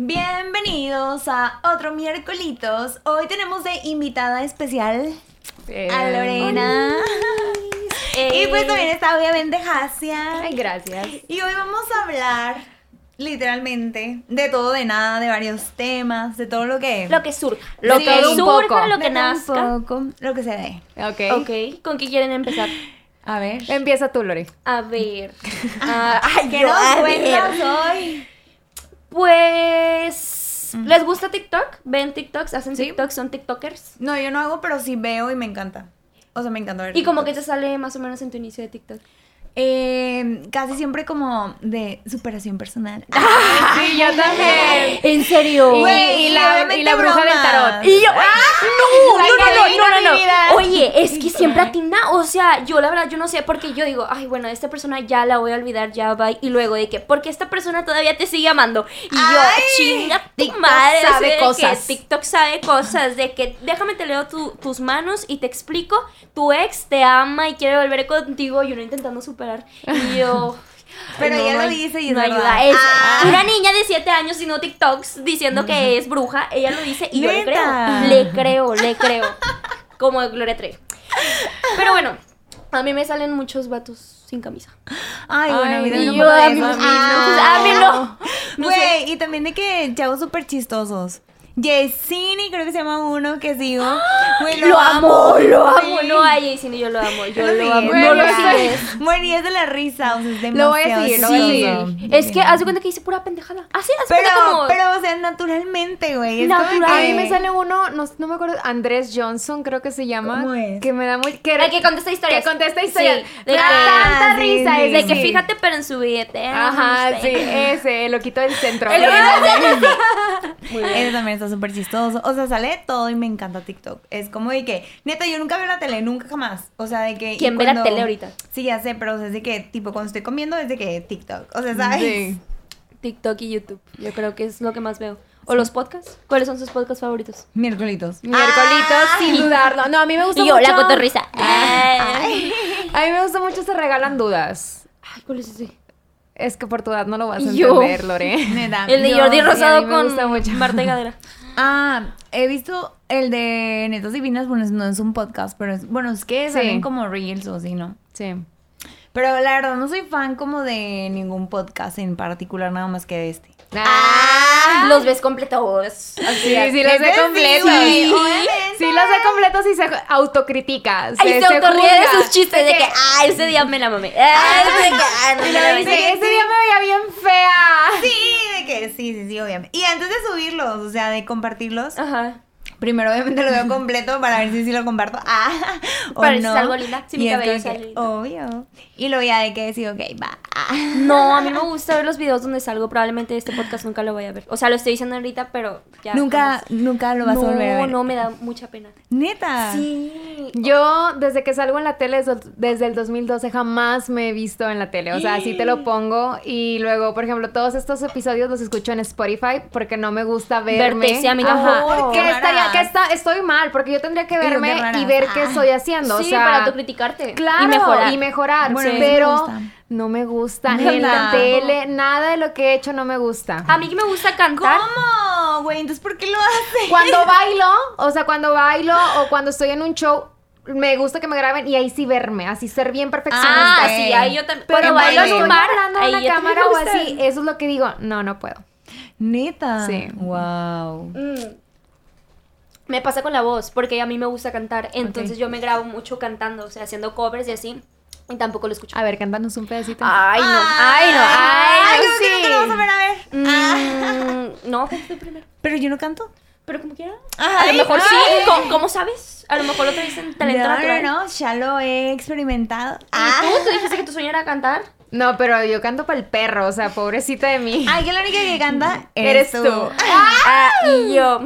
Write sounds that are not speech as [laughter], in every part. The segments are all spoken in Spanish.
Bienvenidos a otro miércolitos. Hoy tenemos de invitada especial a Lorena. Y pues también está obviamente Hasia. Ay, gracias. Y hoy vamos a hablar literalmente de todo, de nada, de varios temas, de todo lo que... Lo que surja. Lo Sí, que surja, poco. lo que un nazca. poco, lo que se dé. Ok. Ok, ¿con qué quieren empezar? A ver. Empieza tú, Lore. A ver. Ah, ay, [laughs] ¿Qué nos cuentas hoy? Pues. ¿Les gusta TikTok? ¿Ven TikToks? ¿Hacen Sí. TikToks? ¿Son TikTokers? No, yo no hago, pero sí veo y me encanta. O sea, me encanta ver. ¿Y como que te sale más o menos en tu inicio de TikTok? Eh, casi siempre como de superación personal. [laughs] Sí, yo también. ¿En serio? Güey, y la, y la bruja del tarot. Y yo, [laughs] no, La no, no, que no, no, no. Oye, es que siempre atina, o sea, yo la verdad, yo no sé, porque yo digo, ay, bueno, esta persona ya la voy a olvidar, ya va, y luego de que, porque esta persona todavía te sigue amando. Y yo, Ay, chinga tu TikTok madre, sabe de cosas. Que TikTok sabe cosas, de que déjame te leo tu- tus manos y te explico, tu ex te ama y quiere volver contigo, y uno intentando superar. Y yo... [laughs] Pero no, lo no, dice y es no ayuda. Es Ah. una niña de 7 años sino TikToks diciendo que es bruja. Ella lo dice y yo le creo. Le creo, le creo. Como Gloria Trevi. Pero bueno, a mí me salen muchos vatos sin camisa. Ay, bueno, Ay, y un yo poco de a mí no. Ah. A mí no. No sé. Güey, y también de que chavos súper chistosos. Yesini, creo que se llama uno que sigo. Güey, Lo amo, lo amo. Sí. No, a Jason yo lo amo. Yo Lo lo amo. No lo Bueno, sigues. Bueno, y es de la risa, o sea, es Lo voy a demasiado seguir, lo voy a chistoso. seguir. Es que haz de cuenta que dice pura pendejada. Así, así Pero, como. pero, o sea, naturalmente, güey. es Natural. A mí me sale uno, no, no me acuerdo, Andrés Johnson creo que se llama. ¿Cómo es? Que me da muy... Que, El que contesta historias. Que contesta historias. Sí, me da que- tanta Ah, sí, risa sí, ese. de que sí. fíjate, pero en su billete. Ajá, sí, ese, el loquito del centro. El loquito Ese también está súper chistoso. O sea, sale de todo y me encanta TikTok. Es como de que, neta, yo nunca veo la tele, nunca jamás. O sea, de que. ¿Quién ve la tele ahorita? Sí, ya sé, pero o sea, es de que, tipo, cuando estoy comiendo, es de que TikTok. O sea, ¿sabes? Sí. TikTok y YouTube. Yo creo que es lo que más veo. ¿O los podcasts? ¿Cuáles son sus podcasts favoritos? Miércolitos. Miércolitos, sin dudarlo. No, a mí me gusta Y yo, mucho. la cotorrisa. Ay. A mí me gusta mucho Se Regalan Dudas. Ay, ¿cuál es ese? Es que por tu edad no lo vas a Yo. entender, Lore. [laughs] Neta. El de Jordi Rosado con. Marta y Gadera. [laughs] Ah, he visto el de Netas Divinas, bueno, no es un podcast, pero es, bueno, es que Sí. salen como reels o así, ¿no? Sí. Pero la verdad, no soy fan como de ningún podcast en particular, nada más que de este. Ah, Los ves completos. sí, sí, los sí, completos. Sí, obviamente. los sé completos y se autocritica. Ay, se autorríe de sus chistes de que, ay, ese día me la mamé. Ay, ese día, ah, Y. Sí, ese día me veía bien fea. Sí, de que sí, sí, sí, obviamente. Y antes de subirlos, o sea, de compartirlos, Ajá. Primero obviamente lo veo completo para ver si sí lo comparto. Ah, [laughs] o Para ver si no. salgo linda, si mi Y es cabello sale que. Obvio. Y luego ya de que decir, ok, va. No, a mí me [laughs] gusta ver los videos donde salgo. Probablemente este podcast nunca lo voy a ver. O sea, lo estoy diciendo ahorita, pero ya. nunca, jamás. nunca lo vas no, a volver a ver. No, me da mucha pena. Neta. Sí. Yo, desde que salgo en la tele, desde- el 2012, jamás me he visto en la tele. O sea, así te lo pongo. Y luego, por ejemplo, todos estos episodios los escucho en Spotify porque no me gusta verme. Verte, sí, a mí Ajá. tampoco. Qué estaría, que está, estoy mal, porque yo tendría que verme y ver qué Ah. estoy haciendo. sí, o sea, para tú criticarte. Claro, Y mejorar. Y mejorar. Bueno, eso me pero no me gusta. Neta. En la tele, nada de lo que he hecho no me gusta. A mí que me gusta cantar. ¿Cómo? Güey, entonces ¿por qué lo haces? Cuando bailo, o sea, cuando bailo o cuando estoy en un show, me gusta que me graben y ahí sí verme, así ser bien perfeccionista. Ah, sí, ahí yo también. Pero bailo en un bar, hablando en la cámara o así, eso es lo que digo, no, no puedo. Neta. Sí. Wow. Mm. Me pasa con la voz, porque a mí me gusta cantar. Entonces Ok. yo me grabo mucho cantando, o sea, haciendo covers y así. Y tampoco lo escucho. A ver, cántanos un pedacito. Ay, no. Ay, no. Ay, no, ¿cómo que no te lo vamos a ver a ver? Ah. Mm, [laughs] no, pues tú primero. Pero yo no canto. Pero como quiera. Ay, a lo mejor sí. ay. ¿Cómo, cómo sabes? A lo mejor lo te dicen talento no, natural. no, no, ya lo he experimentado. ¿Y tú? ¿Tú dijiste que tu sueño era cantar? No, pero yo canto para el perro, o sea, pobrecita de mí. Ay, que la única que canta [laughs] Eres eres, tú. tú. Ah, y yo.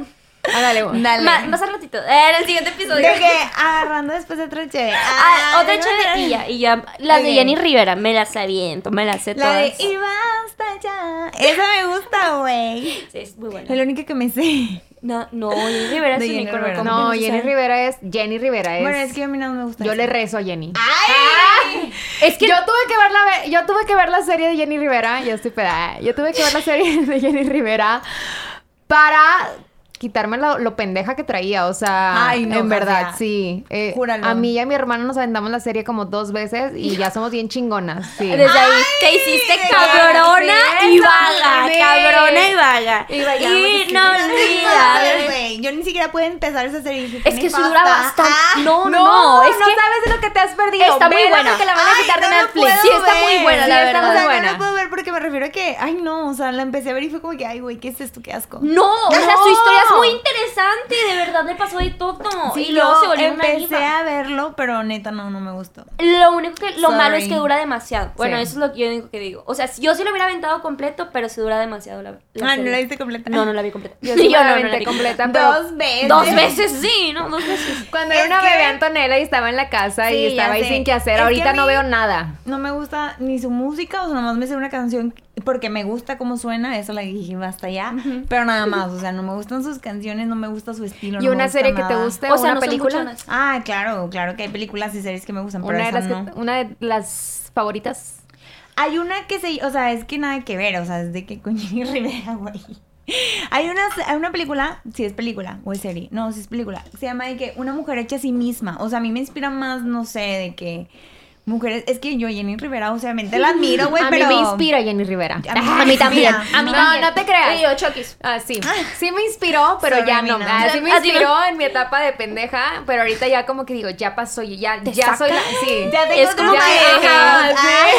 Ándale, güey. Dale. Ma- más al ratito. En el siguiente episodio. De que agarrando después de otra chévere. Ah, otra chévere y ya. Y ya. Las Ok. de Jenny Rivera, me las aviento, me las sé La todas. de y basta ya. Esa me gusta, güey. Sí, es muy buena. Es la única que me sé. No, no, Jenny Rivera es un Jenny icono. Rivera. ¿cómo No, Jenny sabe? Rivera es. Jenny Rivera es. Bueno, es que a mí no me gusta. Yo eso. le rezo a Jenny. ¡Ay! Es que yo tuve que ver la yo tuve que ver la serie de Jenny Rivera, yo estoy peda. Yo tuve que ver la serie [laughs] de Jenny Rivera para quitarme lo, lo pendeja que traía, o sea, Ay, no, en verdad, sí. Eh, Júralo. a mí y a mi hermano nos aventamos la serie como dos veces y ya somos bien chingonas, sí. Desde ahí te hiciste cabrona sí, y eso, vaga, sí. cabrona y vaga. Y Y sí. no A ver, olvides. güey, Yo ni siquiera puedo empezar esa serie. Dije, Es "¿Qué que me sí dura pasa?" bastante. Ah, No, no, No, no, es no que sabes de lo que te has perdido. Está muy buena. porque la van a Ay, quitar de Netflix. Sí, está muy buena, Sí, la está verdad. buena. no la puedo ver porque me refiero a que, ay no, o sea, la empecé a ver y fue como que, ay güey, ¿qué es esto? Qué asco. No, [laughs] o sea, su historia es muy interesante, de verdad le pasó de todo. Sí, y luego yo se volvió una empecé diva. a verlo, pero neta no, no me gustó. Lo único que, lo malo es Sorry. que dura demasiado. Bueno, Sí. eso es lo que yo único que digo. O sea, si- yo sí lo hubiera aventado completo, pero se dura demasiado la, la Ah, ¿no la viste completa? No, no la vi completa. [laughs] Yo sí me la no, vi completa, pero Dos veces. Dos veces, sí, ¿no? Dos veces. cuando Es era una que- bebé Antonella y estaba en la casa Sí, y estaba ahí sé. sin qué hacer, Es ahorita no veo nada. No me gusta ni su música, o sea, nomás me sé una canción porque me gusta cómo suena, eso la dije hasta allá, pero nada más, o sea, no me gustan sus canciones, no me gusta su estilo. ¿Y no me una gusta serie que te guste? O sea, una no película? Ah, claro, claro que hay películas y series que me gustan, pero Una de, esa las no. que- una de las favoritas. Hay una que se, o sea, es que nada que ver, o sea, es de que con [laughs] Jenny Rivera, güey. Hay una, hay una película, si es película o es serie, no, si es película, se llama de que una mujer hecha a sí misma, o sea, a mí me inspira más, no sé, de que mujeres, es que yo Jenny Rivera, obviamente la admiro, güey, a pero... mí me inspira Jenny Rivera. A mí A mí también. A mí no, también. no te creas. Y yo, Chokis. Ah, sí. Sí me inspiró, pero Sorry, ya no. no. Ah, sí me A no. inspiró en mi etapa de pendeja, pero ahorita ya como que digo, ya pasó, ya, ya soy la... Sí. Ya tengo Es como que. Ah,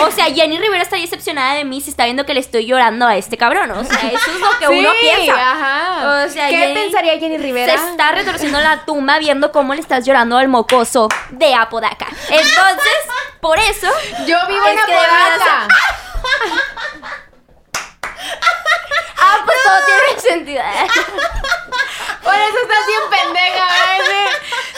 O sea, Jenny Rivera está decepcionada de mí si está viendo que le estoy llorando a este cabrón. O sea, eso es lo que Sí, uno piensa. Ajá. O sea, ¿Qué Jenny- pensaría Jenny Rivera? Se está retorciendo la tumba viendo cómo le estás llorando al mocoso de Apodaca. Entonces, por eso. Yo vivo en Apodaca. Ah, pues todo tiene sentido. Por eso estás bien pendeja, ¿verdad?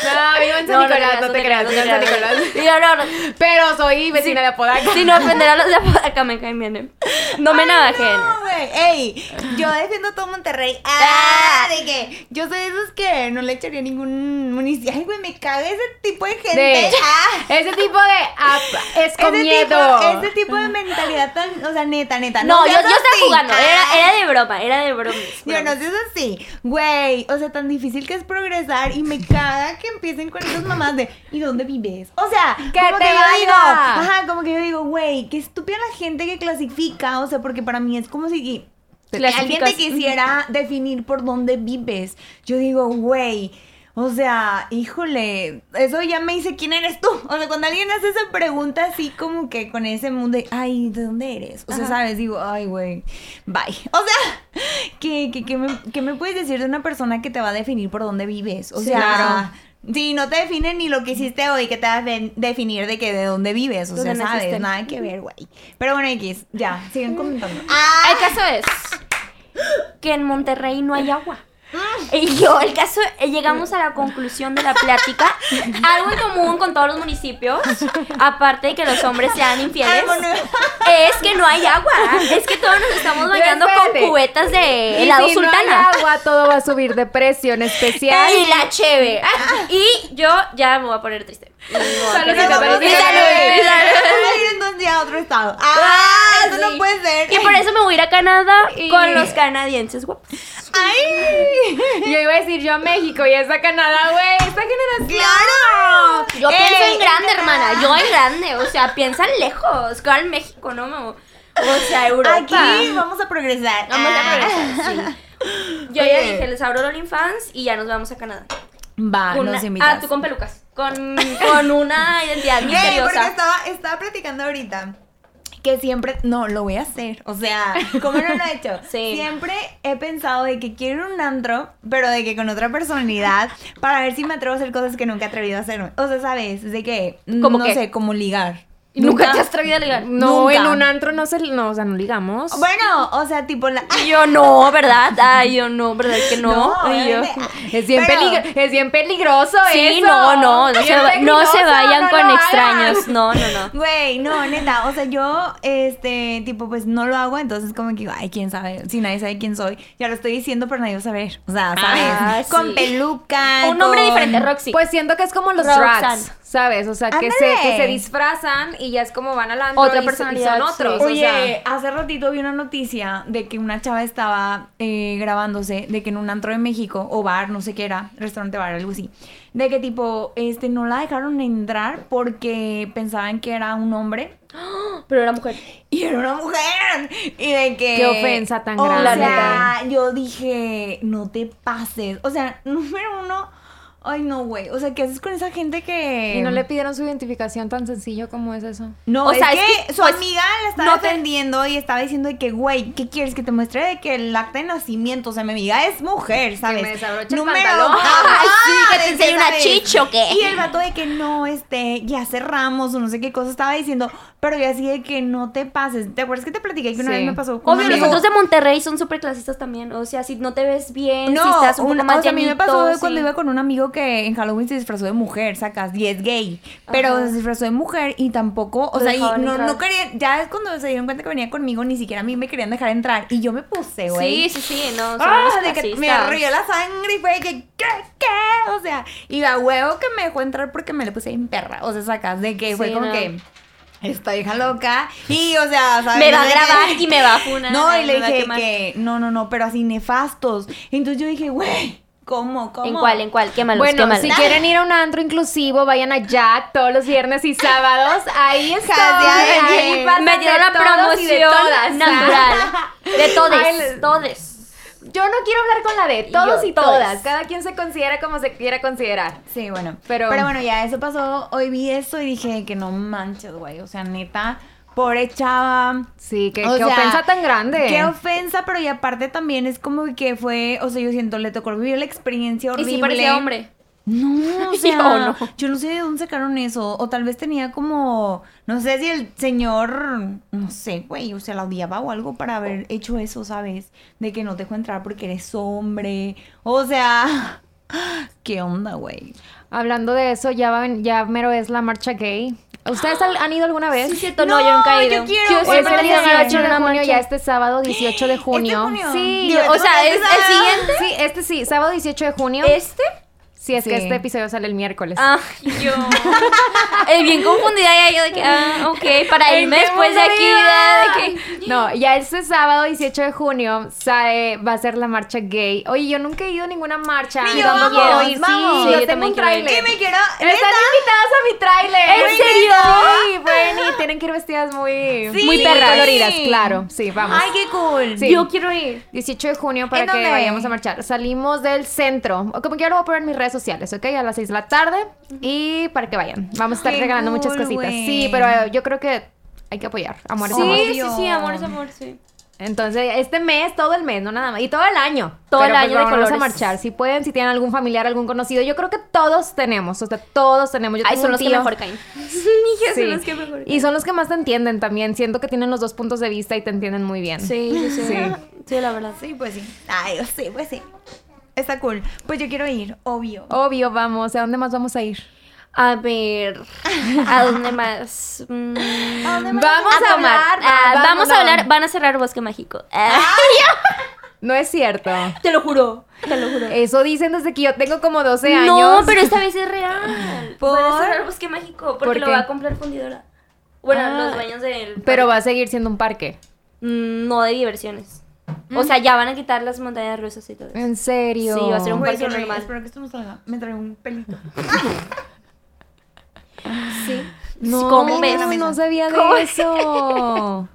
No, vivo en San Nicolás, no te creas, vivo en San Nicolás. Digo, no, no. Pero soy vecina de Apodaca. Si no ofender a los de Apodaca me caen bien. ¿eh? No me navajen. No, güey. Ey, yo defiendo todo Monterrey. Ah, de que yo soy de esos que no le echaría ningún municipio. Ay, güey, me caga ese tipo de gente. De- Ah. Ese tipo de es con ese miedo. Tipo, ese tipo de mentalidad tan, o sea, neta, neta. No, yo, yo seas estaba jugando. Ah. Era, era de broma, era de broma. Yo no seas así, güey, o sea, tan difícil que es progresar y me caga que empiecen con esas mamás de ¿y dónde vives? O sea, Que como te que yo digo, ajá, como que yo digo, güey, qué estúpida la gente que clasifica, o sea, porque para mí es como si alguien te quisiera definir por dónde vives. Yo digo, güey, o sea, híjole, eso ya me dice quién eres tú. O sea, cuando alguien hace esa pregunta así como que con ese mundo de, ay, ¿de dónde eres? O sea, Ajá. ¿sabes? Digo, ay, güey, bye. [laughs] O sea, ¿qué, qué, qué me, qué me puedes decir de una persona que te va a definir por dónde vives? O Sí, sea... claro. Sí, no te define ni lo que hiciste hoy, que te va a de- definir de que de dónde vives, o sea, ¿Dónde sabes, naciste? nada que ver, güey. Pero bueno, X, ya, siguen comentando. El caso es que en Monterrey no hay agua. Y yo, el caso, eh, llegamos a la conclusión de la plática, [laughs] algo en común con todos los municipios, aparte de que los hombres sean infieles, es que no hay agua. Es que todos nos estamos bañando con cubetas de Y helado si sultana. no hay agua, todo va a subir de precio en especial. Y la cheve. Y yo ya me voy a poner triste. No, Salud, Vamos a a otro estado. ¡Ah! Ah, eso sí. no puede ser. Y por eso me voy a ir a Canadá [laughs] Y- con los canadienses guapos. ¡Ay! [laughs] Yo iba a decir yo a México y esa Canadá, güey, esta generación. ¡Claro! Yo Ey, pienso en grande, hermana. Yo en grande. O sea, piensan lejos. Claro, en México, ¿no? mo- O sea, Europa. Aquí vamos a progresar. Vamos a Ah. progresar, sí. Yo ya dije, les abro el OnlyFans y ya nos vamos a Canadá. Va, Con nos una- invitas. ah, tú con pelucas. Con, con una identidad Ey, porque misteriosa. estaba, estaba platicando ahorita que siempre, no, lo voy a hacer. O sea, ¿cómo no lo he hecho? Sí. Siempre he pensado de que quiero un antro, pero de que con otra personalidad, para ver si me atrevo a hacer cosas que nunca he atrevido a hacer. O sea, ¿sabes? De que, ¿Cómo no qué? sé, como ligar. ¿Y ¿Nunca te has traído a ligar? No, Nunca. en un antro no se, no, o sea, no ligamos. Bueno, o sea, tipo la... Y yo no, ¿verdad? [laughs] Ay, yo no, ¿verdad que no? No, Y yo-. Es bien, Pero- peligro- es bien peligroso Sí, eso. no, no, no se, va- no se vayan no con extraños. No, no, no. [laughs] Güey, no, neta, o sea, yo, este, tipo, pues no lo hago, entonces como que, ay, quién sabe, si nadie sabe quién soy, ya lo estoy diciendo, pero nadie va a saber, o sea, ¿sabes? Ah, con sí. peluca, Un nombre con- diferente, Roxy. Pues siento que es como los Roxanne. drags. ¿Sabes? O sea, que se, que se disfrazan y ya es como van al antro Otra y- son sí. otros. o Oye, sea. hace ratito vi una noticia de que una chava estaba eh, grabándose de que en un antro de México, o bar, no sé qué era, restaurante bar, algo así, de que tipo, este, no la dejaron entrar porque pensaban que era un hombre Pero era mujer. y era una mujer. Y de que... Qué ofensa tan o grande. sea, yo dije, no te pases. O sea, número uno, ay no, güey. O sea, ¿qué haces con esa gente que... Y no le pidieron su identificación tan sencillo como es eso. No, O sea, que, es que, su pues, amiga la estaba no te- defendiendo y estaba diciendo de que, güey, ¿qué quieres? Que te muestre de que el acta de nacimiento, o sea, mi amiga es mujer, ¿sabes? me desabroche el pantalón. Ajá, [laughs] Ay, sí, que te enseñe una ¿sabes? chicha, ¿o qué? Y el vato de que no, este, ya cerramos o no sé qué cosa estaba diciendo, pero yo así de que no te pases. ¿Te acuerdas que te platiqué que una Sí. vez me pasó con Obvio, los amigo? otros de Monterrey son súper clasistas también. O sea, si no te ves bien, si No, estás un poco más o sea, a mí me llenito, pasó sí. cuando iba con un amigo que en Halloween se disfrazó de mujer, sacas, y es gay, pero Ajá. se disfrazó de mujer y tampoco, o Lo sea, y no, no ya es cuando se dieron cuenta que venía conmigo, ni siquiera a mí me querían dejar entrar, y yo me puse, güey. Sí, sí, sí, no, Ah, de que me arreó la sangre y fue que, ¿qué? ¿Qué? O sea, y a huevo que me dejó entrar porque me le puse en perra. O sea, sacas de que fue Sí, como no. que esta hija loca. Y, o sea, ¿sabes? Me va a grabar y me va a funar. No, y le dije que, no, no, no, pero así nefastos. Entonces yo dije, güey, ¿cómo? ¿Cómo? ¿En cuál? ¿En cuál? Quémalos, Bueno, quémalos. si quieren ir a un antro inclusivo, vayan a Jack todos los viernes y sábados. Ahí está. Ahí Me dio de la y de promoción todas. natural. [laughs] De todes, todes. Yo no quiero hablar con la de todos yo, y todas. Cada quien se considera como se quiera considerar. Sí, bueno. Pero- Pero, bueno, ya eso pasó. Hoy vi eso y dije que no manches, güey. O sea, neta, pobre chava. Sí, qué, O qué sea, ofensa tan grande. Qué ofensa, pero y aparte también es como que fue, o sea, yo siento, le tocó vivir la experiencia Y horrible. sí parecía hombre. No, [laughs] o ¿O sea, no? yo no sé de dónde sacaron eso. O tal vez tenía como, no sé si el señor, no sé, güey, o sea, la odiaba o algo para haber hecho eso, ¿sabes? De que no te dejo entrar porque eres hombre. O sea, [laughs] ¿qué onda, güey? Hablando de eso, ya, van- ya mero es la marcha gay. ¿Ustedes han, ido alguna vez? Sí, cierto, no, yo nunca he yo ido. quiero, Yo güey, Es el he querido ir 18 a de una junio, ya este sábado 18 [gasps] de junio. junio? Sí, O sea, ¿es el siguiente? Sí, este sí, sábado 18 de junio. ¿Este? Sí, es que este episodio sale el miércoles. Ah, yo. Eh, bien confundida ya yo de que, ah, ok, para ¿En irme después de aquí, de, que. No, ya este sábado 18 de junio sale- va a ser la marcha gay. Oye, yo nunca he ido a ninguna marcha. Ni yo, vamos, quiero ir. vamos. Sí, Sí, yo yo tengo un tráiler. ¿Qué me quiero? Están invitadas a mi tráiler. ¿En serio? Sí, pueden ir. Tienen que ir vestidas muy, Sí. muy Sí. coloridas, claro. Sí, vamos. Ay, qué cool. Sí. Yo quiero ir. 18 de junio para ¿En que dónde? vayamos a marchar. Salimos del centro. Como quiera lo voy a poner en mis redes sociales, ¿ok? A las 6 de la tarde. Y para que vayan. Vamos a estar Qué regalando muchas cool, cositas. güey. Sí, pero eh, yo creo que hay que apoyar. Amor es Sí, amor. sí, sí, amor es amor, sí. Entonces, este mes, todo el mes, no nada más. Y todo el año. Todo el Pero, año de vamos a colores. marchar. Si pueden, si tienen algún familiar, algún conocido. Yo creo que todos tenemos. O sea, todos tenemos. Yo Ay, son los que tío- mejor caen. [laughs] Sí. son los que mejor Y son los que más te entienden también. Siento que tienen los dos puntos de vista y te entienden muy bien. Sí, sí, sí. Sí. Sí, la verdad. Sí, pues sí. Ay, sí, pues sí. Está cool. Pues yo quiero ir, obvio. Obvio, vamos. ¿A dónde más vamos a ir? A ver, ¿a dónde más? [laughs] Mm, Vamos a, tomar. hablar. Ah, vamos a hablar. Van a cerrar Bosque Mágico. Ah, No es cierto. te lo juro. Te lo juro. Eso dicen desde que yo tengo como 12 años. No, pero esta vez es real. ¿Por? [laughs] Van a cerrar Bosque Mágico porque ¿Por lo va a comprar fundidora. Bueno, Ah, los dueños del. Pero va a seguir siendo un parque. Mm, No de diversiones. O sea, ya van a quitar las montañas rusas y todo eso. ¿En serio? Sí, va a ser un Güey, parque sorry, normal. Espero que esto no salga. Me trae un pelito. Sí. No, ¿Cómo ves? no, no sabía de ¿Cómo eso.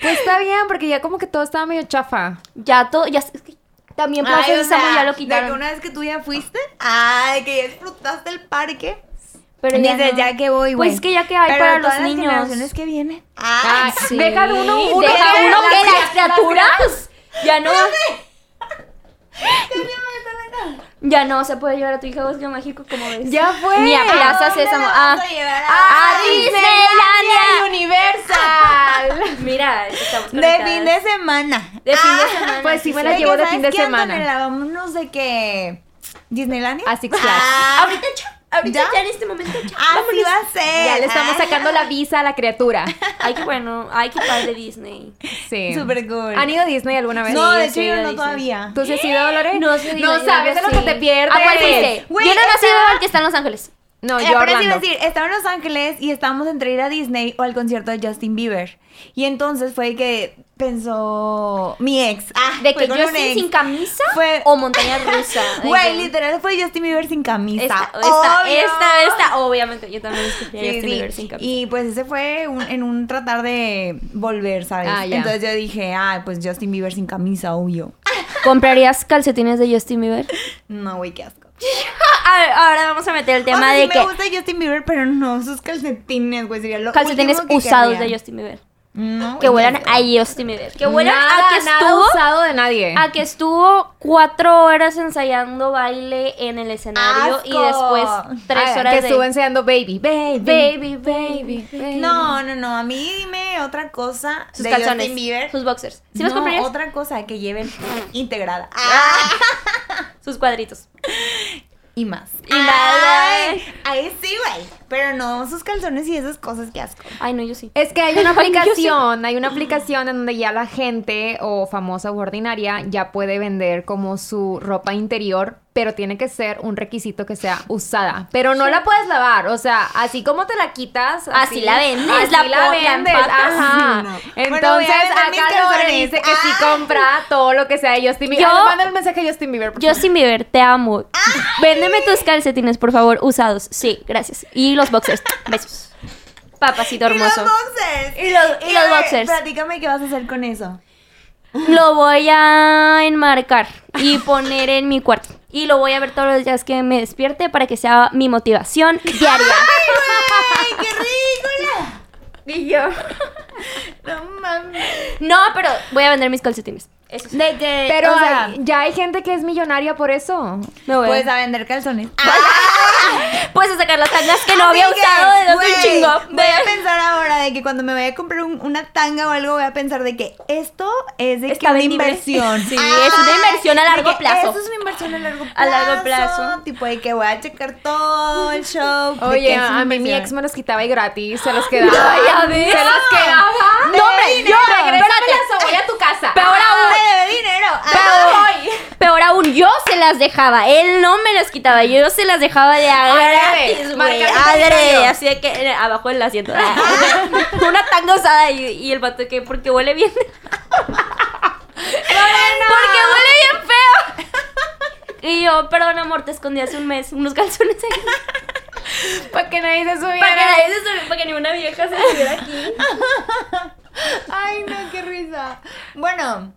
Pues está bien, porque ya como que todo estaba medio chafa. Ya todo. Ya, es que también Plaza Ay, o Sésamo sea, ya lo De que quitaron. una vez que tú ya fuiste, ay, que ya disfrutaste el parque. Pero ya, Dices, no. ya que voy, güey. Pues que ya que hay Pero para todas los las niños. generaciones que vienen. Ay, Sí. Deja uno, uno Deja uno que las las criaturas. Ya no. [laughs] Ya no se puede llevar a tu hija a Bosque Mágico como ves. Ya fue. Ni a Plaza ¿A dónde Sésamo. Ah, a a ¡A Disneylandia Universal! [laughs] Mira, estamos De fin de semana. De fin de Ah, semana. pues sí me la llevo de ¿sabes fin de semana. Vámonos de que... ¿Disneylandia? A Six Flags. Ah, Ahorita. Ahorita ¿Ya? ya en este momento ya. Así va a ser. Ya le estamos Ah. sacando la visa a la criatura. Ay, qué bueno. Ay, qué padre Disney. Sí. Súper cool. ¿Han ido a Disney alguna vez? No, de hecho yo no todavía. ¿Tú sí has ido, Dolores? No, sí he ido, No sabes de lo que te pierdes. ¿A cuál fuiste? Güey, Yo no esa- nací al que está en Los Ángeles. No, Eh, yo pero iba a decir, estaba en Los Ángeles y estábamos entre ir a Disney o al concierto de Justin Bieber. Y entonces fue que pensó mi ex. Ah, De que estoy ex. sin camisa Fue- o montaña rusa. [laughs] Güey, literal fue Justin Bieber sin camisa. Esta, esta, Obvio. esta, esta, obviamente, yo también escogí Sí, Justin sí. Bieber sin camisa. Y pues ese fue un- en un tratar de volver, ¿sabes? Ah. Entonces yo dije, ah, pues Justin Bieber sin camisa, obvio. [laughs] ¿Comprarías calcetines de Justin Bieber? No, güey, qué asco. [laughs] A ver, ahora vamos a meter el O tema sea, sí de me que gusta Justin Bieber, pero no sus calcetines, güey. Sería lo calcetines usados querría. de Justin Bieber. No, Que asco. a Justin Bieber. Que huelan nada, a que estuvo usado de nadie. a que estuvo cuatro horas ensayando baile en el escenario y después tres Ah, horas que de estuvo enseñando baby, baby. baby, baby, baby. No, no, no. A mí dime otra cosa sus de calzones, Justin Bieber. sus boxers. ¿Sí los no, comprarías? otra cosa que lleven [laughs] integrada. [laughs] Sus cuadritos. [laughs] Y más. Y más. Ay, Ahí sí, güey. Pero no sus calzones y esas cosas que asco. Ay, no, yo sí. Es que hay una [laughs] sí. aplicación, hay una aplicación en donde ya la gente o famosa o ordinaria ya puede vender como su ropa interior, pero tiene que ser un requisito que sea usada. Pero no la puedes lavar, o sea, así como te la quitas, Así la vendes, así la la, vendes, ajá. No. Bueno, Entonces, mis acá Lore dice que sí Ah. compra todo lo que sea de Justin Bieber. Yo- Ay, manda el mensaje a Justin Bieber. por favor. Justin Bieber, te amo. Véndeme tus calcetines, por favor, usados. Sí, gracias. Y los boxers. Besos. Papacito Y los hermoso. boxers. Y los- y los a ver, boxers. Platícame qué vas a hacer con eso. Lo voy a enmarcar y poner en mi cuarto. Y lo voy a ver todos los días que me despierte para que sea mi motivación diaria. ¡Ay, qué ridícula! [laughs] Y yo. [laughs] No mames. No, pero voy a vender mis calcetines. Eso sí. De que, Pero o sea, hay- ya hay gente que es millonaria por eso. Me voy a- puedes a vender calzones. [laughs] Puedes sacar las tangas que no había que, usado güey, chingo. Voy a pensar ahora de que cuando me vaya a comprar un- una tanga o algo, voy a pensar de que esto es de que una inversión. Sí, es una inversión a de largo plazo. Eso es una inversión a largo plazo. A largo plazo. Tipo de que voy a checar todo el show. de Oye, a mí mi ex me los quitaba y gratis, se los quedaba. Ya ves. Se los quedaba. No, hombre, yo yo, regrésamelas o voy a tu casa. Peor aún. Debe dinero. Peor, peor aún, yo se las dejaba. Él no me las quitaba. Yo se las dejaba de a gratis, güey. Adrede. Así de que abajo del asiento. [laughs] Una tanga usada y, y el vato que porque huele bien. [laughs] Porque huele bien feo. Y yo, perdón, amor, te escondí hace un mes unos calzones ahí. [laughs] Para que nadie se subiera. Para que, nadie se subiera- para que ninguna vieja se subiera aquí. Ay, no, qué risa. Bueno,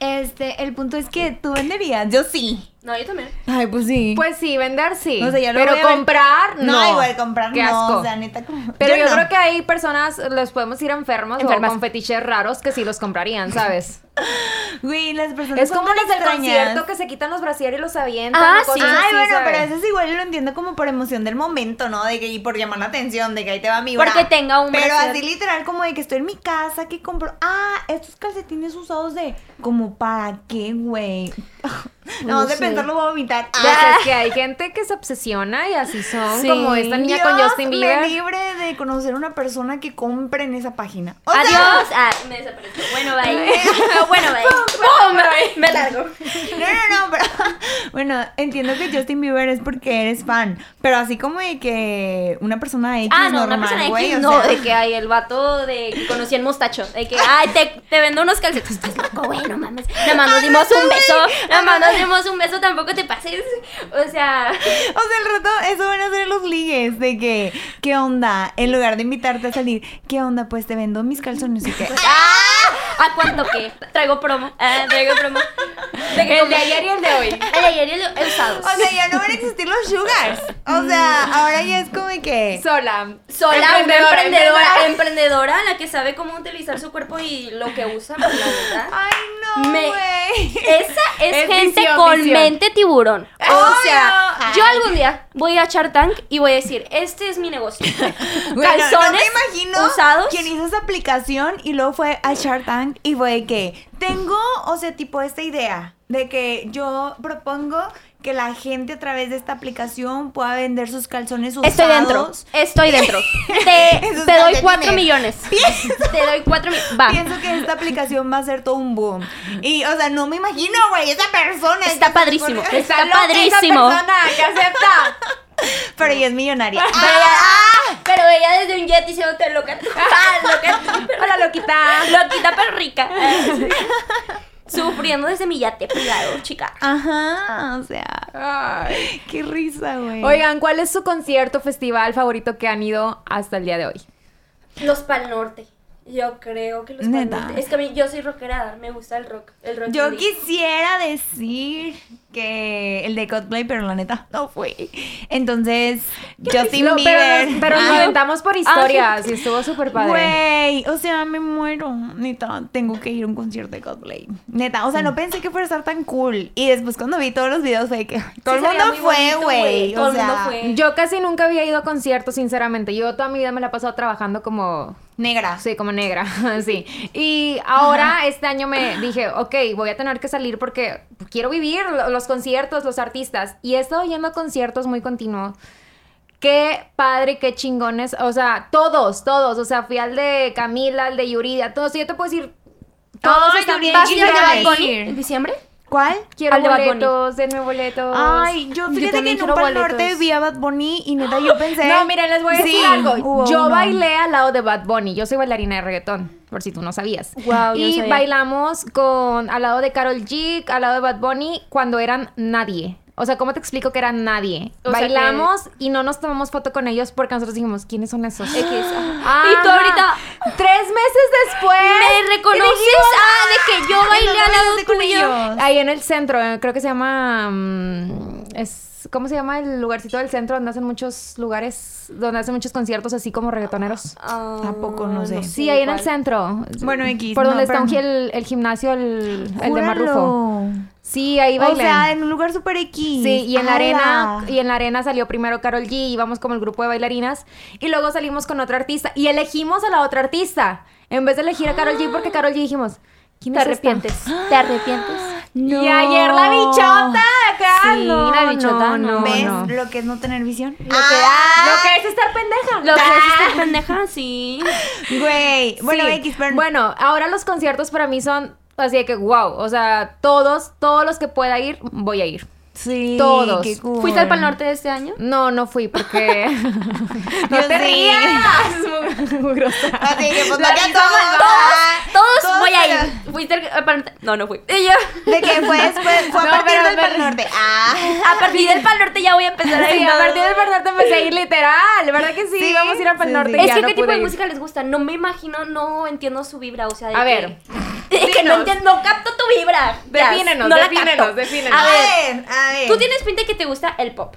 este, el punto es que tú venderías. Yo sí. No, yo también. Ay, pues sí. Pues sí, vender sí. O sea, ya lo pero voy a ver- comprar, no. no, igual comprar Qué no. asco. O sea, neta, como. pero yo, no. creo que hay personas, les podemos ir enfermos Enfermas. o con fetiches raros que sí los comprarían, ¿sabes? [laughs] Güey, las personas. es como los del concierto que se quitan los brasieres y los avientan. Ah, sí. Ay, así, bueno, ¿sabes? pero eso es igual, lo entiendo como por emoción del momento, ¿no? De que y por llamar la atención, de que ahí te va mi bra. Porque tenga un Pero brasier. así literal, como de que estoy en mi casa, que compro. Ah, estos calcetines usados de. ¿Como para qué, güey? [laughs] No, No de sé. pensarlo voy a vomitar. Pues Ah. es que hay gente que se obsesiona y así son, Sí. como esta niña con Dios Justin Bieber. me libre de conocer una persona que compre en esa página. O sea, Adiós. Ah, me desapareció. Bueno, bye. [laughs] [laughs] bueno, bye. Me, me largo. No, no, no, pero [laughs] bueno, entiendo que Justin Bieber es porque eres fan, pero así como de que una persona X Ah, no, normal, una persona güey, X, no, sea, de que hay el vato de que conocí en Mostacho, de que, ay, te, te vendo unos calcetines, estás loco, güey, no mames, nada más nos dimos un beso, nada más nos dimos un beso, tampoco te pases, o sea, o sea, el rato eso van a ser los ligues de que ¿qué onda? En lugar de invitarte a salir, ¿qué onda? Pues te vendo mis calzones y que [laughs] ¡ah! ¿A cuánto qué? Traigo promo, ah, traigo promo. De que El de ayer y el de hoy. El de ayer y el de- el usado. o sea, ya no van a existir los sugars. O sea, ahora ya es como que Sola. Sola, una Emprendedora, emprendedora, emprendedora, la que sabe cómo utilizar su cuerpo y lo que usa, pues la verdad. ay, no, Me- güey. Esa es, Es gente visión, con mente tiburón. O Obvio. sea, yo algún día voy a ir a Shark Tank y voy a decir, este es mi negocio. Güey, no- Calzones no, me imagino usados. quien hizo esa aplicación y luego fue a Shark Tank y fue de que tengo, o sea, tipo esta idea de que yo propongo que la gente a través de esta aplicación pueda vender sus calzones usados. Estoy dentro. Estoy [laughs] dentro. Te, te doy. 4 millones. Te doy 4 millones. Pienso que esta aplicación va a ser todo un boom. Y, o sea, no me imagino, güey, esa persona. Está padrísimo. [laughs] pone- Está loca esa padrísimo. persona que acepta. [laughs] Pero ella es millonaria. Pero ella desde un jet diciéndote loca. [laughs] Ah, loca. Hola, loquita. Loquita [laughs] pero rica. [laughs] Sufriendo desde mi yate privado, chica. Ajá, o sea, qué risa, güey. Oigan, ¿cuál es su concierto, festival favorito que han ido hasta el día de hoy? Los Pal Norte. Yo creo que los ¿Neta? Es que a mí, yo soy rockera, me gusta el rock. El rock Yo indie. quisiera decir que el de Coldplay, pero la neta no fue. Entonces, Justin Lo- Bieber. pero nos, pero nos Ah, aventamos por historias [laughs] y estuvo súper padre. Güey, o sea, me muero. Neta, tengo que ir a un concierto de Coldplay. Neta, o sea, no pensé que fuera a estar tan cool. Y después cuando vi todos los videos fue que todo el se veía mundo fue, güey. Todo O el mundo sea, fue. Yo casi nunca había ido a conciertos, sinceramente. Yo toda mi vida me la he pasado trabajando como negra. Sí, como negra, [laughs] sí. Y ahora este año me [clears throat] dije, ok, voy a tener que salir porque quiero vivir lo- los conciertos, los artistas. Y he estado yendo a conciertos muy continuos. Qué padre, qué chingones. O sea, todos, todos. O sea, fui al de Camila, al de Yuridia, todos. Yo te puedo decir, todos Ay, están Yuridia, ¿Vas a ir al de Yuridia. Bad Bunny en diciembre? ¿Cuál? Quiero Al de Bad Bunny. boletos, boletos. Ay, yo fíjate que en un Pal boletos. Norte vi a Bad Bunny y neta yo pensé. No, miren, les voy a decir Sí, algo. Yo uno. bailé al lado de Bad Bunny. Yo soy bailarina de reggaetón, por si tú no sabías. Y bailamos con al lado de Carol G, al lado de Bad Bunny, cuando eran nadie. O sea, ¿cómo te explico que eran nadie? O sea Bailamos y no nos tomamos foto con ellos porque nosotros dijimos, ¿quiénes son esos? X. Ajá. Y tú ahorita Tres meses después. me reconoces ah, de que yo bailé al lado tuyo. ellos. Ahí en el centro, eh, creo que se llama. mm, es, ¿Cómo se llama el lugarcito del centro donde hacen muchos lugares, donde hacen muchos conciertos así como reggaetoneros? Ah, ¿A poco? No sé. Sí, ahí en el centro. Bueno, X, Por no, donde está un el, el gimnasio, el, el de Marrufo. Sí, ahí O bailé. sea, en un lugar súper X. Sí, y en la arena, y en la arena salió primero Carol G, íbamos como el grupo de bailarinas, y luego salimos con otra artista, y elegimos a la otra artista, en vez de elegir a Carol G, porque Carol G dijimos, ¿quién ¿Te es esta? arrepientes? ¿Te arrepientes? No. Y ayer la bichota acá, Sí, no, la bichota, no, no. ¿Ves no. lo que es no tener visión? Lo que da. Lo que es estar pendeja. Lo que es esta [laughs] pendeja, sí. Güey. Bueno, Sí. X, pero. Bueno, ahora los conciertos para mí son así de que, wow, o sea, todos, todos los que pueda ir, voy a ir. Sí. todos. qué cool. ¿Fuiste al Pal Norte de este año? No, no fui porque... [laughs] no te rías. Es muy- muy grosera. Así [laughs] que, pues, vaya todos. malvada. Todos, Todos voy a ir. ¿Fuiste al Pal Norte? No, no fui. Y yo, De que fue después, fue a [laughs] No, partir pero- del Pal Norte. Ah. a partir del Pal Norte ya voy a empezar a ir. a partir del Pal Norte empecé a ir literal, ¿verdad que sí? Sí, Vamos a ir al Pal sí, Norte. sí. Es que no qué tipo de ir. música les gusta. No me imagino, no entiendo su vibra, o sea, de A que- ver. De que no entiendo, no capto tu vibra. Defínenos, no defínenos, defínenos. A ver, a ver. tú tienes pinta que te gusta el pop.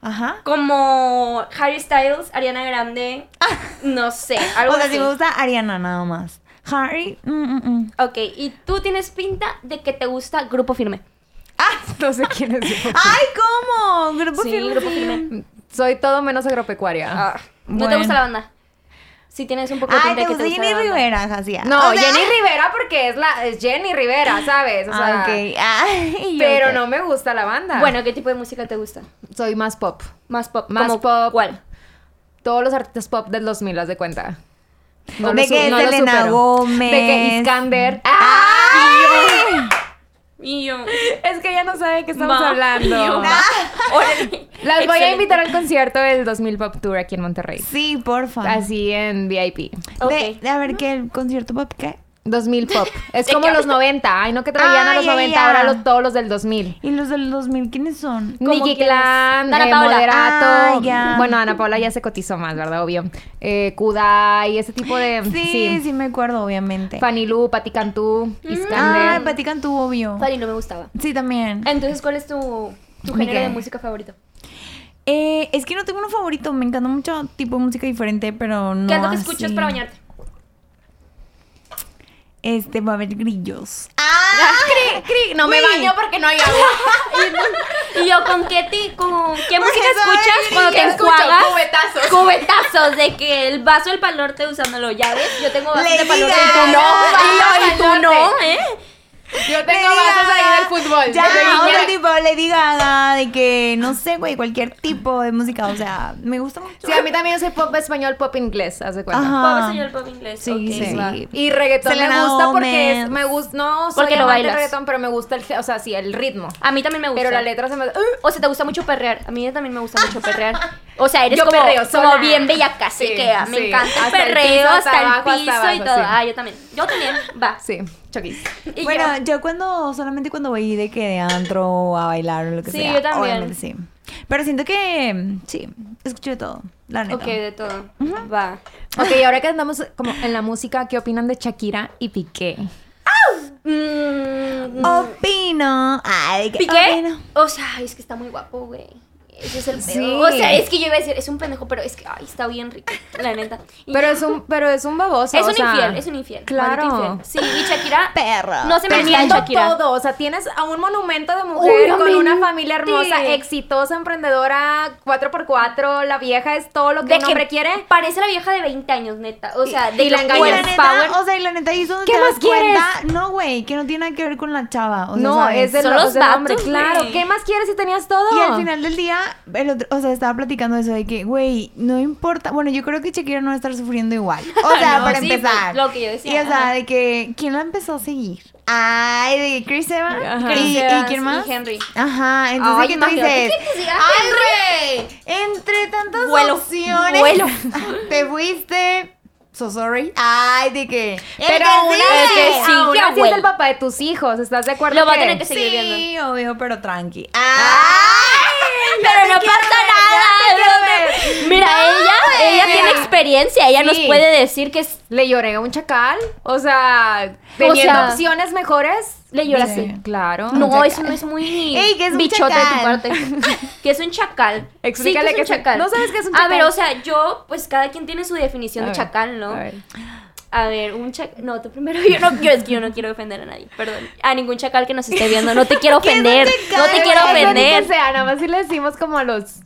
Ajá. Como Harry Styles, Ariana Grande, [laughs] no sé, algo O sea, así. si me gusta Ariana nada más. Harry, mm, mm, mm. Ok, y tú tienes pinta de que te gusta Grupo Firme. [laughs] No sé quién es. ese. Ay, ¿cómo? Grupo Sí, firme. Grupo. Soy todo menos agropecuaria. Ah, ¿No te gusta la banda? Sí tienes un poco de Ay, te de que te gusta Jenny. Rivera, Jacia. No, O sea- Jenny [laughs] Rivera porque es la es Jenny Rivera, ¿sabes? O sea, Ah, ok. Ay, [laughs] pero no me gusta la banda. Bueno, ¿qué tipo de música te gusta? soy más pop. Más pop. Más ¿Cómo pop. ¿Cuál? Todos los artistas pop del 2000, haz de cuenta. De lo que su- lo supero. Gómez. De que Iskander. ¡Ay! Y yo. Es que ella no sabe de qué estamos Ma- hablando. yo-. [laughs] Las voy a invitar al concierto del 2000 Pop Tour aquí en Monterrey. Sí, porfa. Así en VIP. Ok. De, de a ver qué el concierto pop qué. 2000 [laughs] Pop. Es ¿De como los 90. Ay, no que traían Ah, a los ya, 90, ya. ahora los, todos los del 2000. ¿Y los del 2000 quiénes son? ¿Cómo Nicky? Clan, eh. Moderato. Ah, ya. Bueno, Ana Paula ya se cotizó más, ¿verdad? Obvio. Eh, Kudai, ese tipo de. Sí, sí, me acuerdo, obviamente. Fanny Lu, Pati Cantú, Ay, Iskander. Pati Cantú, obvio. Fanny no me gustaba. Sí, también. Entonces, ¿cuál es tu, tu ¿Mi género qué? de música favorito? Eh, es que no tengo uno favorito, me encanta mucho tipo de música diferente, pero no ¿Qué es lo que así. escuchas para bañarte? Este, va a haber grillos. Cri, cri. No me baño porque no hay agua. [laughs] Y yo, ¿con qué, ti, con qué música Pues, escuchas ay, cuando ¿qué te escucho? enjuagas? Cubetazos. Cubetazos de que el vaso del palorte usándolo, ¿ya ves? Yo tengo vasos Lady de palorte y tú no. Y yo, y tú no. ¿eh? Yo tengo vasos ahí del fútbol. Ya, Lady Gaga, de que, no sé, güey, cualquier tipo de música, o sea, me gusta mucho. Sí, a mí también yo soy pop español, pop inglés, haz de cuenta. Ajá. Pop español, pop inglés. Sí, ok, sí. va. Y reggaetón Selena me gusta porque es, me gusta, no soy Porque lo bailas. reggaetón, pero me gusta el, o sea, sí, el ritmo. A mí también me gusta. Pero la letra se me... O sea, te gusta mucho perrear. A mí también me gusta mucho perrear. O sea, eres Yo como, perreo como bien bella casi Sí, que ah, me sí. encanta el Hasta el perreo piso, hasta, hasta el abajo, hasta piso y abajo, todo. sí. Ah, yo también. Yo también. Va. Sí, choquis. Y Bueno, yo- yo cuando, solamente cuando voy de que de antro a bailar o lo que Sí, sea. yo también. Obviamente sí. Pero siento que, sí, escucho de todo, la neta. Ok, de todo. Va. Ok, ahora que andamos como en la música, ¿qué opinan de Shakira y Piqué? Mm, Opino. Ay, ¿Piqué? opino. O sea, es que está muy guapo, güey. Ese es el pedo. Sí. O sea, es que yo iba a decir, es un pendejo, pero es que, ay, está bien rico, la neta. Y Pero ya. es un, pero es un baboso. Es o un sea, infiel, es un infiel. Claro. infiel. Sí, y Shakira. Perro. No se me Shakira. todo, o sea, tienes a un monumento de mujer con una familia hermosa, exitosa, emprendedora, 4x4, la vieja es todo lo que De un hombre quiere. Parece la vieja de 20 años, neta. O sea, de y la engañas. Y la Girls neta, Power. o sea, y la neta hizo donde ¿Qué te más das cuenta, quieres? no, güey, que no tiene nada que ver con la chava. O sea, no, ¿sabes? es o los hombre, vatos, claro. ¿Qué más quieres si tenías todo? Y al final del día, el otro- o sea, estaba platicando eso de que, güey, no importa. Bueno, yo creo que Shakira no va a estar sufriendo igual. [laughs] O sea, No, para sí, empezar. pues, lo que yo decía, Y o sea, ajá. de que, ¿quién la empezó a seguir? Ay, de Chris Evans. Ajá. ¿Y, Chris y Evans quién más? y Henry. Ajá, entonces, Ay, ¿qué tú dices? ¿quién que siga Ay, Henry? entre tantas Vuelo, opciones, vuelo. [laughs] te fuiste. So sorry. Ay, de que. Pero aún así, que sigue, aún así es el papá de tus hijos, ¿estás de acuerdo? Lo va a tener que seguir viendo. Sí, obvio, pero tranqui. Ay, ya pero no pasa nada. ver. Mira, ella, ella Mira. tiene experiencia. Ella nos puede decir que es- Le lloré a un chacal, o sea, teniendo sea, opciones mejores. le lloraste. Sí. Claro. No, chacal. eso no es muy Ey, que es un bichote de tu chacal. parte. [laughs] que es un chacal. Explícale sí, qué es un chacal. ¿no sabes qué es un A ver, chacal? o sea, yo, pues cada quien tiene su definición A de ver, chacal, ¿no? a ver. A ver, un chacal. No, tú primero. [laughs] Yo no, yo, es que yo no quiero ofender a nadie. Perdón. A ningún chacal que nos esté viendo. No te quiero [laughs] ¿Qué es ofender. No te quiero ofender. que sea, nada más si le decimos como a los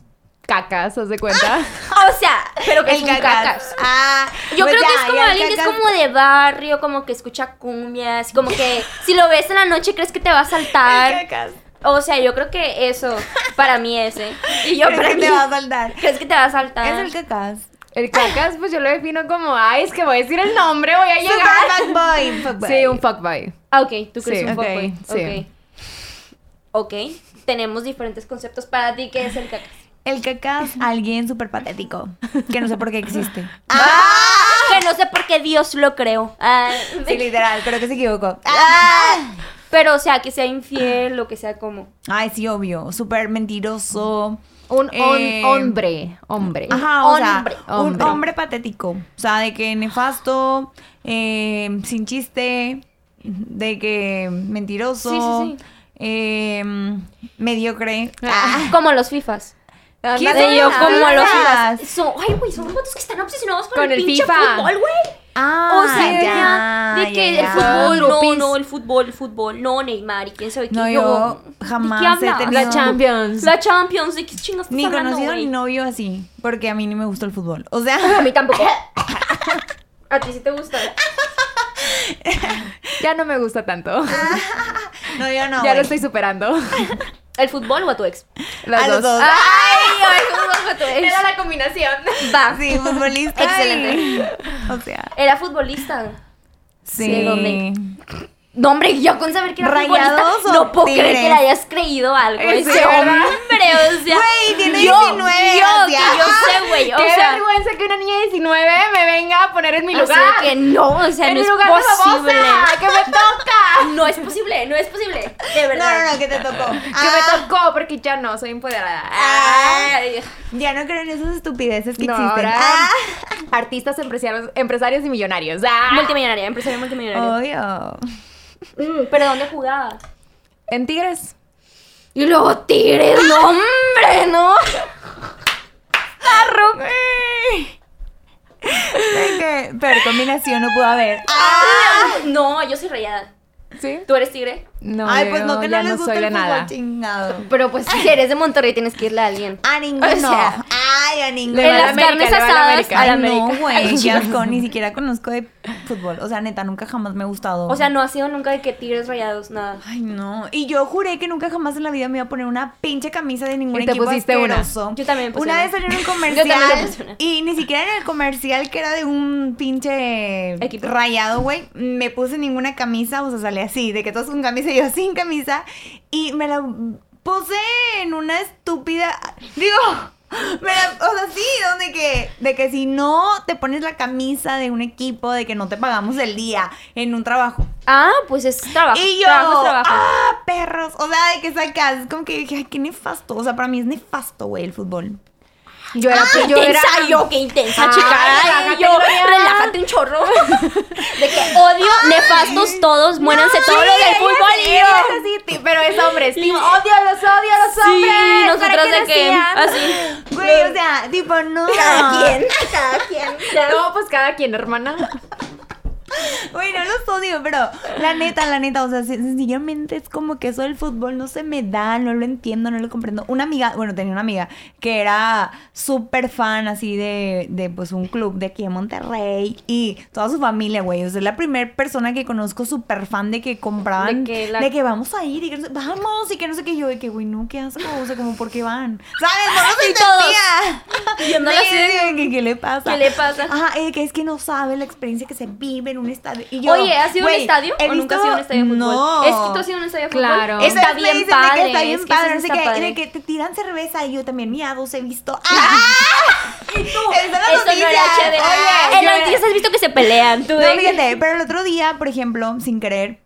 cacas, ¿os de cuenta? [laughs] O sea, pero que es El un cacas. cacas. Ah, Yo pues creo que es como alguien que es como de barrio, como que escucha cumbias, como que si lo ves en la noche crees que te va a saltar. El cacas. O sea, yo creo que eso para mí ese. Y yo ¿Crees para que mí te va a saltar? crees que te va a saltar. Es el cacas. El cacas, pues yo lo defino como, ay, es que voy a decir el nombre, voy a Super llegar. fuckboy. fuckboy. [laughs] Sí, un fuckboy. Ah, ok, tú crees Sí, un poco. ok, sí. Ok. Ok. Tenemos diferentes conceptos para ti. ¿Qué es el cacas? El cacas, alguien súper patético. Que no sé por qué existe. Que no sé por qué Dios lo creó. Ah, Sí, literal, creo que se equivocó. pero, o sea, que sea infiel o que sea como. Ay, sí, obvio. Súper mentiroso. Un Eh, hombre, hombre. Ajá, o sea, Hombre. un Hombre. hombre patético. O sea, de que nefasto, eh, sin chiste, de que mentiroso, Sí, sí, sí. eh, mediocre. Ah. Como los FIFAs. ¿Quién Ándale, De yo como los. Son, ay, güey, son vatos que están obsesionados con, Con el, el pinche FIFA. fútbol, güey. Ah, O sea, ya, ya, de que ya. el fútbol, no, Grupis. no, el fútbol, el fútbol, no, Neymar y quién sabe qué. No, yo jamás ¿de qué he tenido- La Champions. La Champions, ¿de qué chingas Ni hablando, conocido ni novio así. Porque a mí ni me gusta el fútbol. O A sea, mí tampoco. [laughs] A ti sí te gusta. [laughs] Ya no me gusta tanto. [laughs] no, yo no. ya lo estoy superando. ¿El fútbol o a tu ex? Las A los dos. Ay, el fútbol o a tu ex. Era la combinación. Va. Sí, futbolista. Excelente. O sea, Era futbolista. sí. ¿de dónde? No, hombre, yo con saber que era ¿Rayados no puedo creer que le hayas creído algo. ¿En Ese hombre, o sea. Güey, tiene yo, 19, Yo, que yo sé, güey. Qué sea, vergüenza que una niña de 19 me venga a poner en mi o lugar. sea, que no, o sea, en no mi es lugar posible. que me toca. [laughs] No es posible, no es posible. De No, verdad. no, no, que te tocó. [laughs] Que Ah, me tocó porque ya no soy empoderada. Ya no creo en esas estupideces que No, existen. Ah, artistas, empresarios, empresarios y millonarios. Ah. multimillonaria, empresario multimillonario. obvio. Mm, Pero ¿dónde jugaba? En Tigres. Y luego Tigres, no, hombre, no. De que peor combinación no pudo haber. Ah, no, yo soy rayada. ¿Sí? ¿Tú eres tigre? No, Ay, pues no, que no les no gusta soy el de fútbol nada. chingado. [laughs] Pero pues si eres de Monterrey tienes que irle a alguien. A ninguno. O sea, Ay, a va En las América, carnes a la asadas América. a la Ay, no, América. güey, [laughs] qué asco, ni siquiera conozco de fútbol. O sea, neta, nunca jamás me ha gustado. O sea, no ha sido nunca de que tigres rayados, nada. Ay, no. Y yo juré que nunca jamás en la vida me iba a poner una pinche camisa de ningún Y te equipo pusiste una. asqueroso. Yo también puse Una una. vez salió en un [laughs] comercial y ni siquiera en el comercial que era de un pinche Equipo. rayado, güey, me puse ninguna camisa, o sea, salí así, de que todos con camisa sin camisa y me la puse en una estúpida, digo, me la- o sea, sí, donde que, de que si no te pones la camisa de un equipo, de que no te pagamos el día en un trabajo. Ah, pues es trabajo. Y yo, Trabajo es trabajo. ah, perros. O sea, de que sacas, es como que dije, ay, qué nefasto. O sea, para mí es nefasto, güey, el fútbol. Yo era, Qué yo era, intensa yo, qué intensa, chica. Ay, yo, relájate un chorro. [laughs] De que odio, nefastos todos, muéranse todos los del fútbol y yo. sí, pero es hombres. Team, odio los odio los hombres. Sí, nosotras ¿Para qué de que así. Güey, o sea, tipo, no. Cada quien, cada quien. No, pues cada quien, hermana. Güey, no los odio, pero la neta, la neta, o sea, sen- sencillamente es como que eso del fútbol no se me da, no lo entiendo, no lo comprendo. Una amiga, bueno, tenía una amiga que era súper fan así de, de, pues, un club de aquí en Monterrey y toda su familia, güey. O sea, es la primera persona que conozco súper fan de que compraban, De de que que, la- vamos a ir y que no sé- vamos y que no sé qué. Yo de que, güey, no, qué asco, o sea, como, ¿por qué van? ¿Sabes? No los [laughs] Y entendía. Sí, así [laughs] de- sí, que, ¿Qué le pasa? ¿Qué le pasa? Ajá, eh, que es que no sabe la experiencia que se vive en un estadio. Y yo, Oye, ¿has ido a un estadio o nunca has visto- ido a un estadio de fútbol? No. Es que tú has ido a un estadio de fútbol. Claro. Está me bien dicen de que padre. está bien es que padre, eso no sé está qué, padre. que te tiran cerveza y yo también miados he visto. ¡Ah! [laughs] Y tú, Eso no lo eso no era en las noticias has visto que se pelean. Tú No, fíjate, pero el otro día, por ejemplo, sin querer,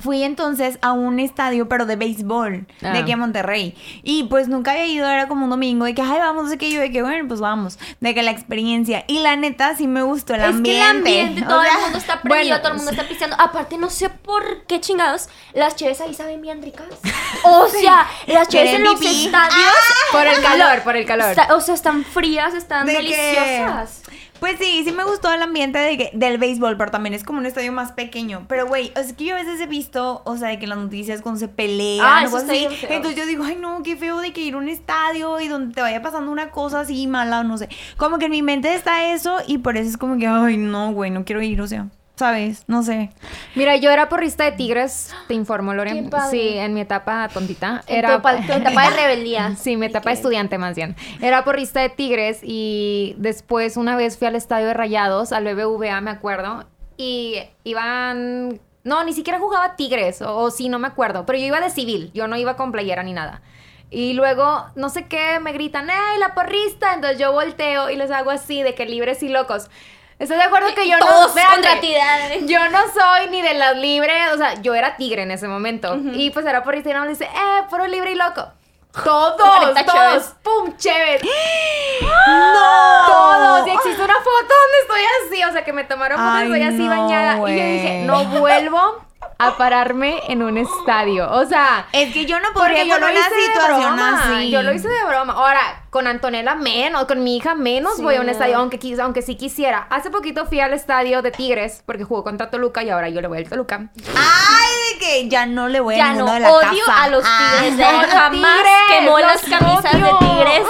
fui entonces a un estadio, pero de béisbol, Ah. de aquí a Monterrey. Y pues nunca había ido, era como un domingo, de que, ay, vamos, no sé qué, yo de que, bueno, pues vamos, de que la experiencia. Y la neta, sí me gustó el Es ambiente. que el ambiente, o todo sea, el mundo está prendido, bueno, todo el mundo está pisteando. Aparte, no sé por qué chingados, las cheves ahí saben bien ricas. [laughs] O sea, las cheves en los estadios. Por el calor, por el calor. está- o sea, están frías, están De que- deliciosas. Pues sí, sí me gustó el ambiente de que- del béisbol, pero también es como un estadio más pequeño. Pero, güey, es que yo a veces he visto, o sea, de que en las noticias cuando se pelean Ah, o cosas así. Entonces yo digo, ay, no, qué feo de que ir a un estadio y donde te vaya pasando una cosa así mala o no sé. Como que en mi mente está eso y por eso es como que, ay, no, güey, no quiero ir, o sea, ¿sabes? No sé. Mira, yo era porrista de Tigres, te informo, Lore. Qué padre. Sí, en mi etapa tontita. En Era tu etapa- tu etapa de [laughs] rebeldía. Sí, mi etapa de estudiante más bien. Era porrista de Tigres y después una vez fui al estadio de Rayados, al BBVA, me acuerdo, y iban... No, ni siquiera jugaba Tigres, o, o sí, no me acuerdo, pero yo iba de civil, yo no iba con playera ni nada. Y luego, no sé qué, me gritan, ¡Ey, la porrista! Entonces yo volteo y les hago así, de que libres y locos. ¿Estás de acuerdo que yo no... Todos contra ti, dale. yo no soy ni de las libres, o sea, yo era tigre en ese momento. Y pues era por más dice, eh, puro libre y loco. [laughs] Todos, todos, chéves. pum, chéves. [gasps] ¡No! Todos. Y existe una foto donde estoy así, o sea, que me tomaron fotos, estoy así bañada. Y yo dije, no vuelvo a pararme en un estadio. O sea, Es que yo no podría porque yo con lo una hice de situación broma. así. Yo lo hice de broma. Ahora, con Antonella menos, con mi hija menos Sí, voy a un no. estadio, aunque, quis- aunque sí quisiera. Hace poquito fui al estadio de Tigres, porque jugó contra Toluca y ahora yo le voy al Toluca. Ay, de que ya no le voy a Ya no, de la odio casa. a los Ah. tigres. de Odio jamás tigres, quemó las camisas odio. de tigres.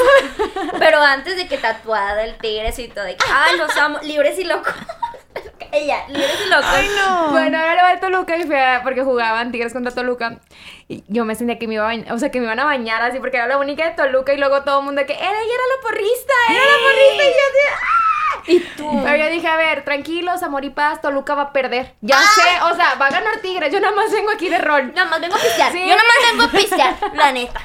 [laughs] Pero antes de que tatuada el tigres y todo. De que, ay, los amo. Libres y locos. Ella, libres y locos. Ay, no. Bueno, ahora le voy al Toluca y fui a- porque jugaban Tigres contra Toluca. Y yo me sentía que me iba a bañar, o sea, que me iban a bañar así porque era la única de Toluca y luego todo el mundo que era, ella era la porrista, era la porrista y yo así, ¡ah! Y tú. Pero yo dije, a ver, tranquilos, amor y paz, Toluca va a perder. Ya sé, o sea, va a ganar Tigres, yo nada más vengo aquí de rol. Nada más vengo a pistear. Sí. Yo nada más vengo a pistear, la neta.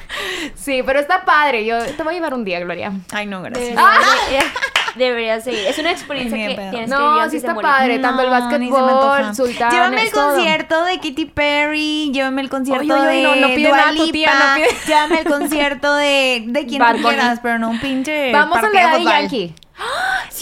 Sí, pero está padre, yo te voy a llevar un día, Gloria. Ay, no, gracias. [laughs] Debería, debería seguir. Es una experiencia que pedo. tienes que vivir No, sí está padre, tanto el No, ni se me antoja. básquetbol, sultán, Llévame todo. concierto de Katy Perry, llévame al concierto Oye, oye, de no, no pide Dua nada tu tía, no pide- llévame al concierto de, de quien Bad tú Bunny. quieras, pero no un pinche Vamos a la de. Yankee.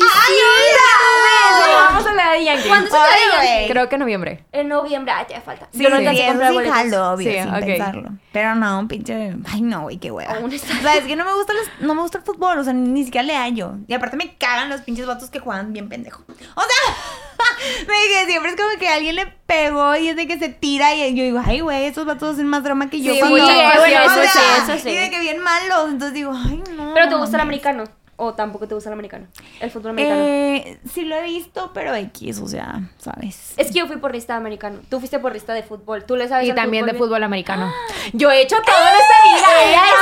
Sí, ¡Ay, Sí, vamos a la de Yankee. ¿Cuándo se. Creo que en noviembre. En noviembre, ay, te falta. Sí, Yo no sí, alcancé a comprar sí boletos. jalo, obvio, Sí, sin pensarlo. Pero no, un pinche... Ay, no, güey, qué hueva. O sea, es que no me gusta los- no me gusta el fútbol, o sea, ni siquiera le hallo. Y aparte me cagan los pinches vatos que juegan bien pendejo. O sea, [laughs] me dije, siempre es como que alguien le pegó y es de que se tira y yo digo, ay, güey, esos vatos hacen más drama que yo. Sí, cuando- bueno, O eso sí, eso sí. Y de que bien malos, entonces digo, ay, no. Pero te gusta el americano. ¿O tampoco te gusta el americano? El fútbol americano. Eh, sí lo he visto, pero X, o sea, ¿sabes? Es que yo fui porrista de americano. Tú fuiste porrista de fútbol. Tú le sabes Y también de bien? fútbol americano. Yo he hecho todo en esta vida. [laughs] Ella es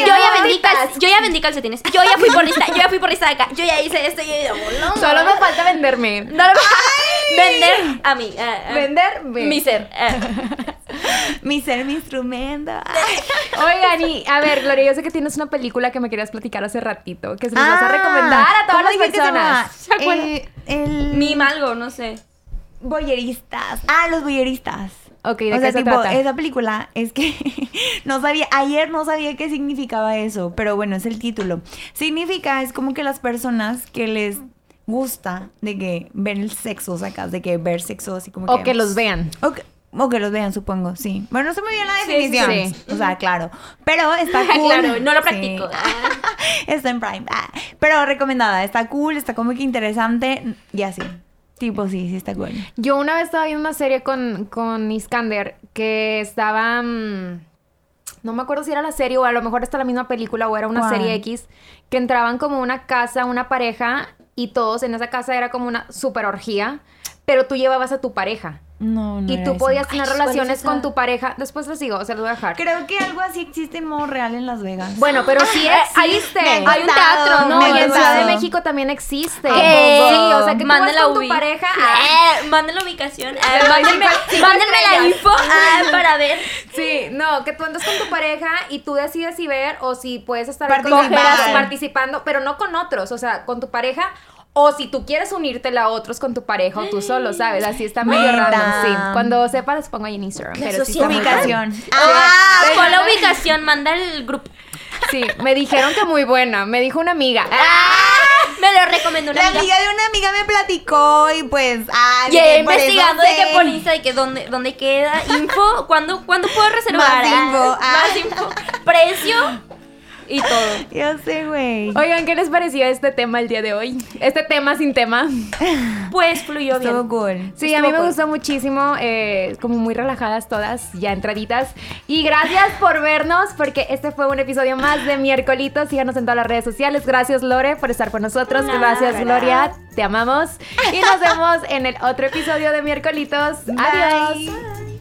Yo ya vendí yo ya vendí calcetines. Yo ya fui porrista. Yo ya fui porrista de acá. Yo ya hice esto. Yo ya no, Solo me falta venderme. no, no, [laughs] vender a mí. Venderme. Mi ser. eh. [laughs] Mi ser, mi instrumento. [laughs] Oigan, y a ver, Gloria, yo sé que tienes una película que me querías platicar hace ratito, que se nos vas a Ah, recomendar a todas ¿cómo las personas. ¿Se? Eh, el... Mi malgo, no sé. Boyeristas. Ah, los boyeristas. Ok, ¿de o qué sea, se tipo, trata? esa película es que [laughs] no sabía, ayer no sabía qué significaba eso, pero bueno, es el título. Significa, es como que las personas que les gusta de que ver el sexo, sacas, de que ver sexo así como O que... que los vean. O que, o que los vean, supongo, sí. Bueno, no se me viene la Sí, sí, definición. sí. O sea, claro. Pero está [laughs] cool. Claro, no lo Sí. practico. [laughs] está en Prime. Ah, Pero recomendada. Está cool, está como que interesante y así. Tipo, sí, sí está cool. Yo una vez estaba viendo una serie con, con Iskander que estaba. mm, no me acuerdo si era la serie o a lo mejor está la misma película o era una serie X. Que entraban como una casa, una pareja y todos en esa casa era como una super orgía. Pero tú llevabas a tu pareja. No, no. y era tú eso. podías tener Ay, ¿cuál es relaciones con tu pareja. Después les digo, se los voy a dejar. Creo que algo así existe en modo real en Las Vegas. Bueno, pero sí Eh, hay- existe. me Hay un teatro, ¿no? Y en Ciudad de. México también existe. ¿Qué? Sí, o sea, que tú vas Manden la con tu pareja. Eh, manden la ubicación. eh, mándenme, mándenme la [laughs] info ah, para ver. Sí, no, que tú andas con tu pareja y tú decides si ver o si puedes estar con participando, pero no con otros, o sea, con tu pareja. O si tú quieres unírtela a otros con tu pareja o tú solo, ¿sabes? Así está medio random, sí. Cuando sepa pongo ahí en Instagram. La Pero sí está muy Ubicación. Ah, Sí. pon la ubicación, manda el grupo. Sí, me dijeron que muy buena, me dijo una amiga. Ah, me lo recomendó una La amiga. amiga de una amiga me platicó y pues. Ah, Y investigando de que sé. por Insta, de que dónde, dónde queda, info, ¿cuándo, ¿cuándo puedo reservar? Más info, Ah, ah. Más info, precio y todo. [laughs] Yo sé, güey. Oigan, ¿qué les pareció este tema el día de hoy? Este tema sin tema. Pues fluyó Estuvo bien. cool. Sí, a Estuvo mí me gustó muchísimo, eh, como muy relajadas todas, ya entraditas. Y gracias por vernos, porque este fue un episodio más de Miércolito. Síganos en todas las redes sociales. Gracias, Lore, por estar con nosotros. Nada, gracias, ¿verdad? Gloria. Te amamos. Y nos vemos en el otro episodio de Miércolitos. Adiós. Bye.